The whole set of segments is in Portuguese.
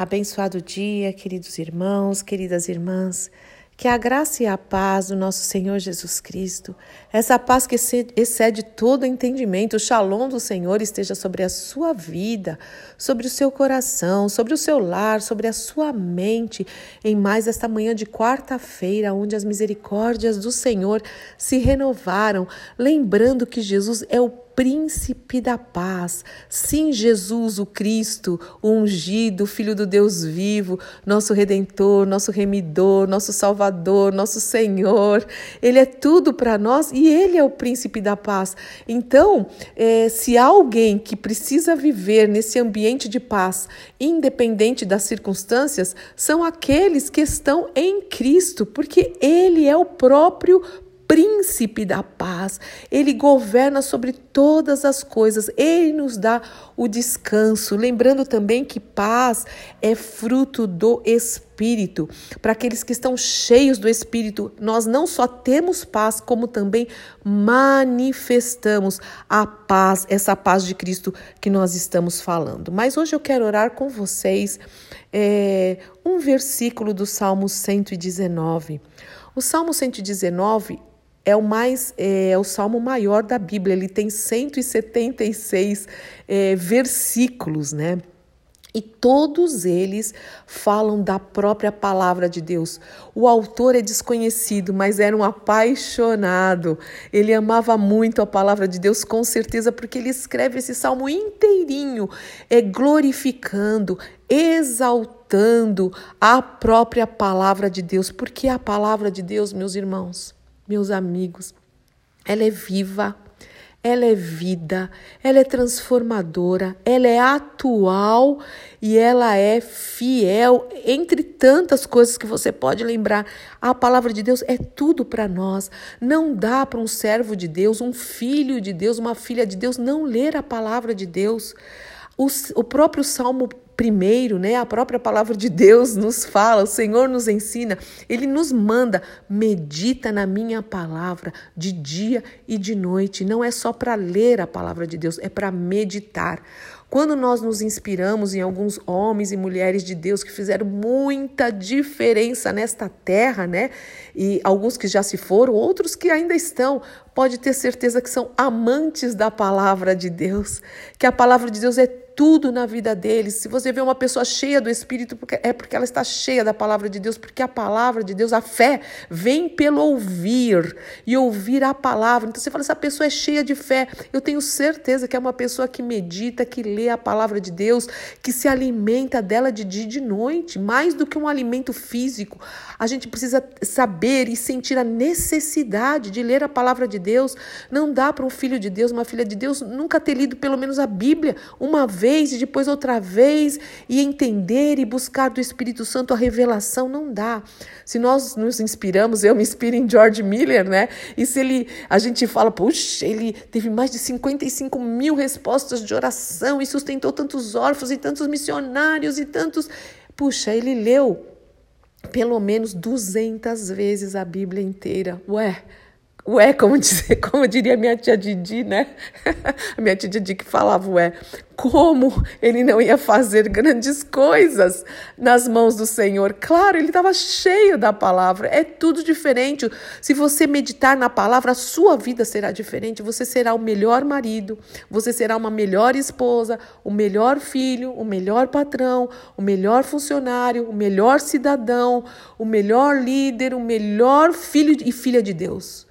Abençoado dia, queridos irmãos, queridas irmãs. Que a graça e a paz do nosso Senhor Jesus Cristo, essa paz que excede todo entendimento, o shalom do Senhor esteja sobre a sua vida, sobre o seu coração, sobre o seu lar, sobre a sua mente, em mais esta manhã de quarta-feira, onde as misericórdias do Senhor se renovaram, lembrando que Jesus é o príncipe da paz. Sim, Jesus, o Cristo, o ungido, Filho do Deus vivo, nosso redentor, nosso remidor, nosso salvador, nosso Senhor. Ele é tudo para nós e ele é o príncipe da paz. Então, é, se há alguém que precisa viver nesse ambiente de paz, independente das circunstâncias, são aqueles que estão em Cristo, porque ele é o próprio príncipe da paz. Ele governa sobre todas as coisas. Ele nos dá o descanso. Lembrando também que paz é fruto do Espírito. Para aqueles que estão cheios do Espírito, nós não só temos paz, como também manifestamos a paz, essa paz de Cristo que nós estamos falando. Mas hoje eu quero orar com vocês é, um versículo do Salmo 119. O Salmo 119 é o mais é, é, o salmo maior da Bíblia. Ele tem 176 é, versículos, né? E todos eles falam da própria palavra de Deus. O autor é desconhecido, mas era um apaixonado. Ele amava muito a palavra de Deus, com certeza, porque ele escreve esse salmo inteirinho, é glorificando, exaltando a própria palavra de Deus, porque a palavra de Deus, meus irmãos, meus amigos, ela é viva, ela é vida, ela é transformadora, ela é atual e ela é fiel. Entre tantas coisas que você pode lembrar, a palavra de Deus é tudo para nós. Não dá para um servo de Deus, um filho de Deus, uma filha de Deus não ler a palavra de Deus. O, o próprio Salmo primeiro, né? A própria palavra de Deus nos fala, o Senhor nos ensina, ele nos manda, medita na minha palavra de dia e de noite. Não é só para ler a palavra de Deus, é para meditar. Quando nós nos inspiramos em alguns homens e mulheres de Deus que fizeram muita diferença nesta terra, né? E alguns que já se foram, outros que ainda estão, pode ter certeza que são amantes da palavra de Deus, que a palavra de Deus é tudo na vida deles. Se você vê uma pessoa cheia do Espírito, é porque ela está cheia da palavra de Deus, porque a palavra de Deus, a fé, vem pelo ouvir e ouvir a palavra. Então você fala, essa pessoa é cheia de fé. Eu tenho certeza que é uma pessoa que medita, que lê a palavra de Deus, que se alimenta dela de dia e de noite, mais do que um alimento físico. A gente precisa saber e sentir a necessidade de ler a palavra de Deus. Não dá para um filho de Deus, uma filha de Deus, nunca ter lido pelo menos a Bíblia uma vez vez e depois outra vez e entender e buscar do Espírito Santo a revelação não dá. Se nós nos inspiramos, eu me inspiro em George Miller, né? E se ele, a gente fala, puxa, ele teve mais de 55 mil respostas de oração e sustentou tantos órfãos e tantos missionários e tantos. Puxa, ele leu pelo menos 200 vezes a Bíblia inteira. Ué, Ué, como, dizer, como diria minha tia Didi, né? A minha tia Didi que falava, ué, como ele não ia fazer grandes coisas nas mãos do Senhor? Claro, ele estava cheio da palavra, é tudo diferente. Se você meditar na palavra, a sua vida será diferente. Você será o melhor marido, você será uma melhor esposa, o melhor filho, o melhor patrão, o melhor funcionário, o melhor cidadão, o melhor líder, o melhor filho e filha de Deus.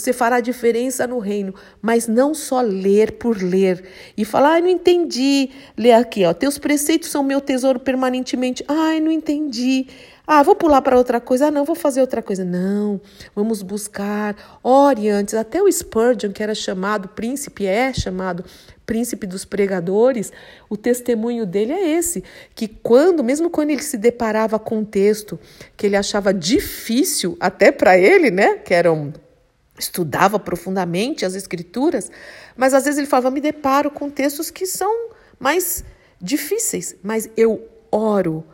Você fará diferença no reino, mas não só ler por ler e falar, ai, não entendi. Lê aqui, ó, teus preceitos são meu tesouro permanentemente. Ai, não entendi. Ah, vou pular para outra coisa. Ah, não, vou fazer outra coisa. Não, vamos buscar. Ore antes. Até o Spurgeon, que era chamado príncipe, é chamado príncipe dos pregadores, o testemunho dele é esse, que quando, mesmo quando ele se deparava com um texto que ele achava difícil, até para ele, né, que era um estudava profundamente as escrituras, mas às vezes ele falava: me deparo com textos que são mais difíceis, mas eu oro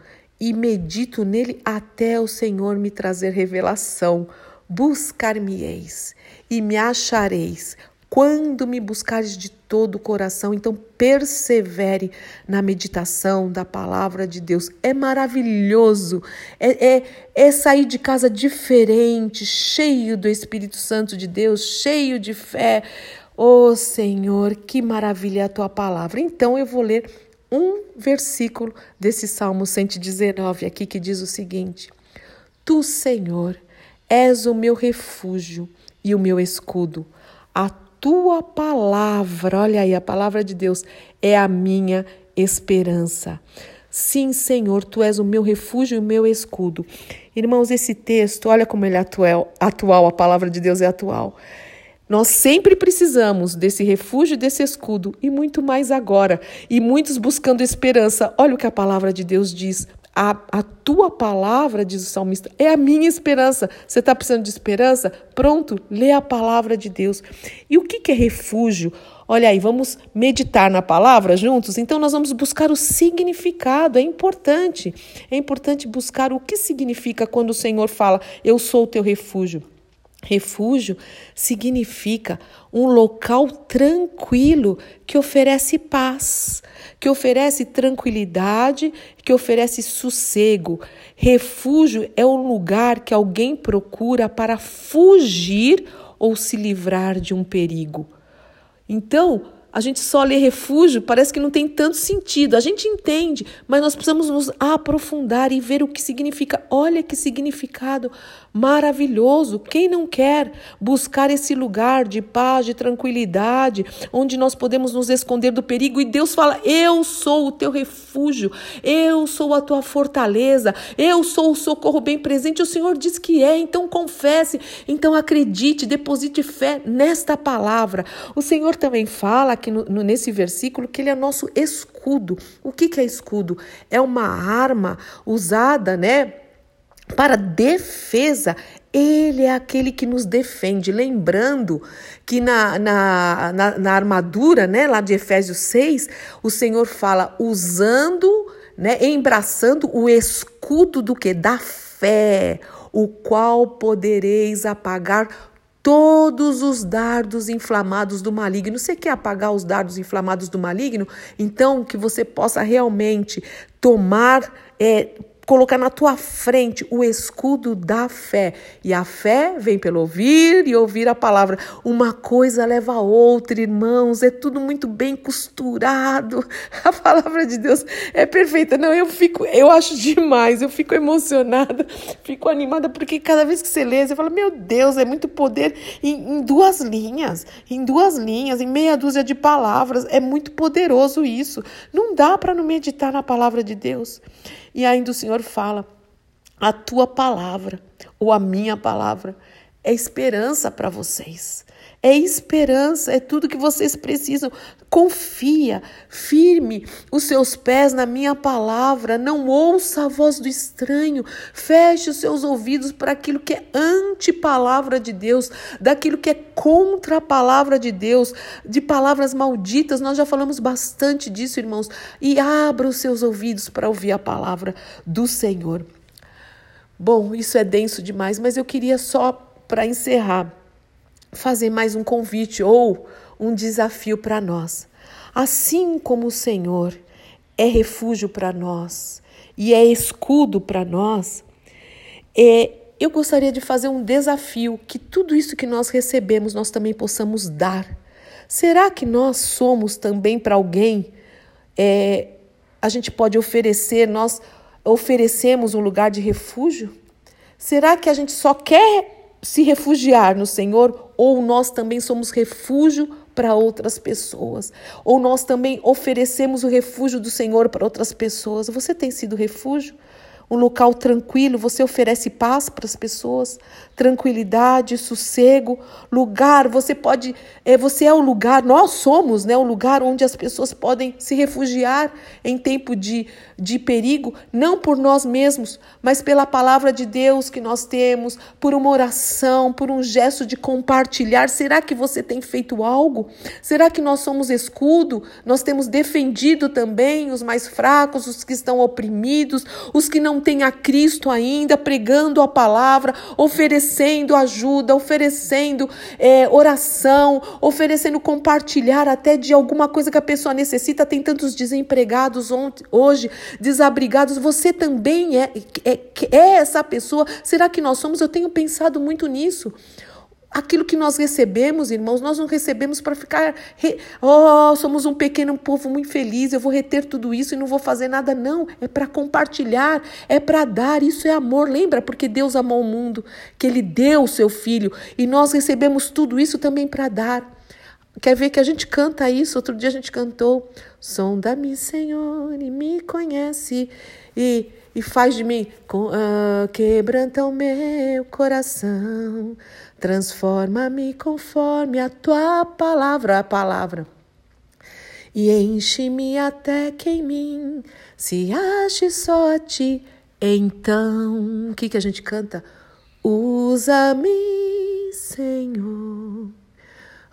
e medito nele até o Senhor me trazer revelação. Buscar-me-eis e me achareis quando me buscares de todo o coração. Então, persevere na meditação da palavra de Deus. É maravilhoso, é, é, é, sair de casa diferente, cheio do Espírito Santo de Deus, cheio de fé. Oh Senhor, que maravilha a tua palavra. Então, eu vou ler um versículo desse Salmo 119 aqui que diz o seguinte: Tu, Senhor, és o meu refúgio e o meu escudo. A tua palavra, olha aí, a palavra de Deus é a minha esperança. Sim, Senhor, tu és o meu refúgio e o meu escudo. Irmãos, esse texto, olha como ele é atual, atual, a palavra de Deus é atual. Nós sempre precisamos desse refúgio, desse escudo e muito mais agora. E muitos buscando esperança. Olha o que a palavra de Deus diz. A, a tua palavra, diz o salmista, é a minha esperança. Você está precisando de esperança? Pronto, lê a palavra de Deus. E o que, que é refúgio? Olha aí, vamos meditar na palavra juntos? Então, nós vamos buscar o significado, é importante. É importante buscar o que significa quando o Senhor fala: Eu sou o teu refúgio. Refúgio significa um local tranquilo que oferece paz, que oferece tranquilidade, que oferece sossego. Refúgio é um lugar que alguém procura para fugir ou se livrar de um perigo. Então, a gente só lê refúgio, parece que não tem tanto sentido. A gente entende, mas nós precisamos nos aprofundar e ver o que significa. Olha que significado maravilhoso. Quem não quer buscar esse lugar de paz, de tranquilidade, onde nós podemos nos esconder do perigo? E Deus fala: Eu sou o teu refúgio, eu sou a tua fortaleza, eu sou o socorro bem presente. O Senhor diz que é, então confesse, então acredite, deposite fé nesta palavra. O Senhor também fala aqui no, no, nesse versículo que ele é nosso escudo. O que, que é escudo? É uma arma usada, né? Para defesa, ele é aquele que nos defende. Lembrando que na, na, na, na, armadura, né, lá de Efésios 6, o Senhor fala usando, né, embraçando o escudo do que? Da fé, o qual podereis apagar todos os dardos inflamados do maligno. Você quer apagar os dardos inflamados do maligno? Então, que você possa realmente tomar. É, colocar na tua frente o escudo da fé. E a fé vem pelo ouvir e ouvir a palavra. Uma coisa leva a outra, irmãos, é tudo muito bem costurado. A palavra de Deus é perfeita. Não, eu fico, eu acho demais, eu fico emocionada, fico animada, porque cada vez que você lê, você fala: Meu Deus, é muito poder em, em duas linhas, em duas linhas, em meia dúzia de palavras. É muito poderoso isso. Não dá para não meditar na palavra de Deus. E ainda o Senhor fala: a tua palavra, ou a minha palavra, é esperança para vocês. É esperança, é tudo que vocês precisam. Confia, firme os seus pés na minha palavra. Não ouça a voz do estranho. Feche os seus ouvidos para aquilo que é anti-palavra de Deus, daquilo que é contra a palavra de Deus, de palavras malditas. Nós já falamos bastante disso, irmãos. E abra os seus ouvidos para ouvir a palavra do Senhor. Bom, isso é denso demais, mas eu queria só para encerrar fazer mais um convite ou um desafio para nós. Assim como o Senhor é refúgio para nós e é escudo para nós, é, eu gostaria de fazer um desafio que tudo isso que nós recebemos nós também possamos dar. Será que nós somos também para alguém? É, a gente pode oferecer, nós oferecemos um lugar de refúgio? Será que a gente só quer se refugiar no Senhor ou nós também somos refúgio para outras pessoas, ou nós também oferecemos o refúgio do Senhor para outras pessoas. Você tem sido refúgio? Um local tranquilo, você oferece paz para as pessoas, tranquilidade, sossego, lugar, você pode, é, você é o lugar, nós somos, né, o lugar onde as pessoas podem se refugiar em tempo de, de perigo, não por nós mesmos, mas pela palavra de Deus que nós temos, por uma oração, por um gesto de compartilhar. Será que você tem feito algo? Será que nós somos escudo? Nós temos defendido também os mais fracos, os que estão oprimidos, os que não não tem a Cristo ainda, pregando a palavra, oferecendo ajuda, oferecendo é, oração, oferecendo compartilhar até de alguma coisa que a pessoa necessita. Tem tantos desempregados hoje, desabrigados. Você também é, é, é essa pessoa? Será que nós somos? Eu tenho pensado muito nisso. Aquilo que nós recebemos, irmãos, nós não recebemos para ficar. Re... Oh, somos um pequeno povo muito feliz, eu vou reter tudo isso e não vou fazer nada. Não, é para compartilhar, é para dar. Isso é amor. Lembra? Porque Deus amou o mundo, que Ele deu o seu filho e nós recebemos tudo isso também para dar. Quer ver que a gente canta isso? Outro dia a gente cantou: Sonda-me, Senhor, e me conhece. E e faz de mim, uh, quebranta o meu coração, transforma-me conforme a tua palavra, a palavra. E enche-me até que em mim se ache só a ti. Então, o que, que a gente canta? Usa-me, Senhor,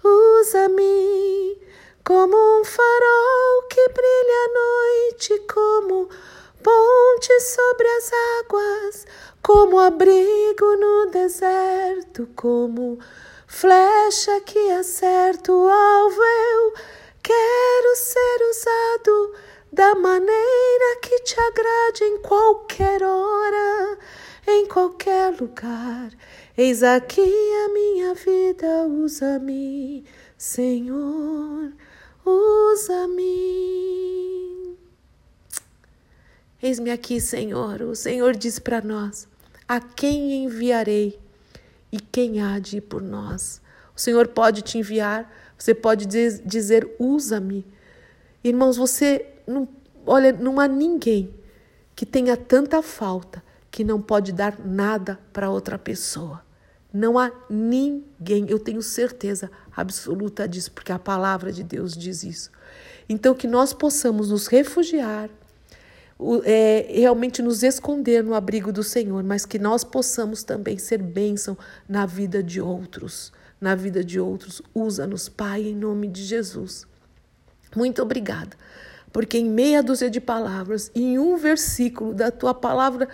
usa-me como um farol que brilha à noite, como ponte sobre as águas, como abrigo no deserto, como flecha que acerta o alvo. Eu quero ser usado da maneira que te agrade em qualquer hora, em qualquer lugar. Eis aqui a minha vida, usa-me, Senhor, usa-me. Eis-me aqui, Senhor. O Senhor diz para nós: A quem enviarei? E quem há de ir por nós? O Senhor pode te enviar, você pode dizer: Usa-me. Irmãos, você não, olha, não há ninguém que tenha tanta falta que não pode dar nada para outra pessoa. Não há ninguém, eu tenho certeza absoluta disso, porque a palavra de Deus diz isso. Então, que nós possamos nos refugiar é, realmente nos esconder no abrigo do Senhor, mas que nós possamos também ser bênção na vida de outros. Na vida de outros. Usa-nos, Pai, em nome de Jesus. Muito obrigada, porque em meia dúzia de palavras, em um versículo da tua palavra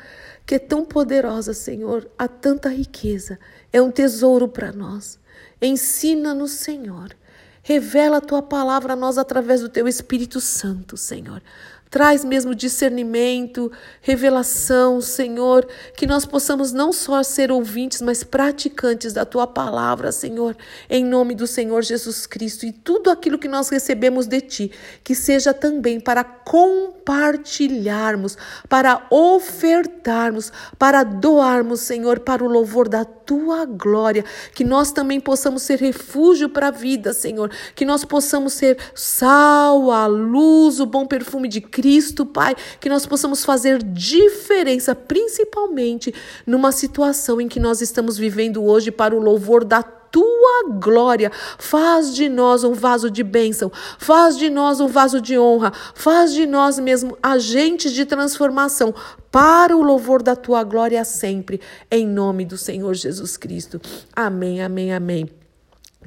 que é tão poderosa, Senhor, há tanta riqueza, é um tesouro para nós. Ensina-nos, Senhor. Revela a tua palavra a nós através do teu Espírito Santo, Senhor. Traz mesmo discernimento, revelação, Senhor, que nós possamos não só ser ouvintes, mas praticantes da tua palavra, Senhor, em nome do Senhor Jesus Cristo. E tudo aquilo que nós recebemos de ti, que seja também para compartilharmos, para ofertarmos, para doarmos, Senhor, para o louvor da tua glória, que nós também possamos ser refúgio para a vida, Senhor, que nós possamos ser sal, a luz, o bom perfume de Cristo, Pai, que nós possamos fazer diferença, principalmente numa situação em que nós estamos vivendo hoje para o louvor da tua glória. Faz de nós um vaso de bênção, faz de nós um vaso de honra, faz de nós mesmo agentes de transformação para o louvor da tua glória sempre, em nome do Senhor Jesus Cristo. Amém, amém, amém.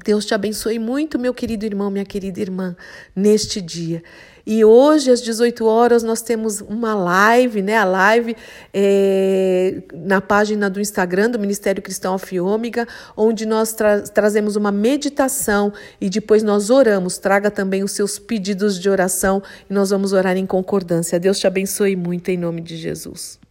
Deus te abençoe muito, meu querido irmão, minha querida irmã, neste dia. E hoje, às 18 horas, nós temos uma live, né? A live é, na página do Instagram do Ministério Cristão Alfiômega, onde nós tra trazemos uma meditação e depois nós oramos. Traga também os seus pedidos de oração e nós vamos orar em concordância. Deus te abençoe muito em nome de Jesus.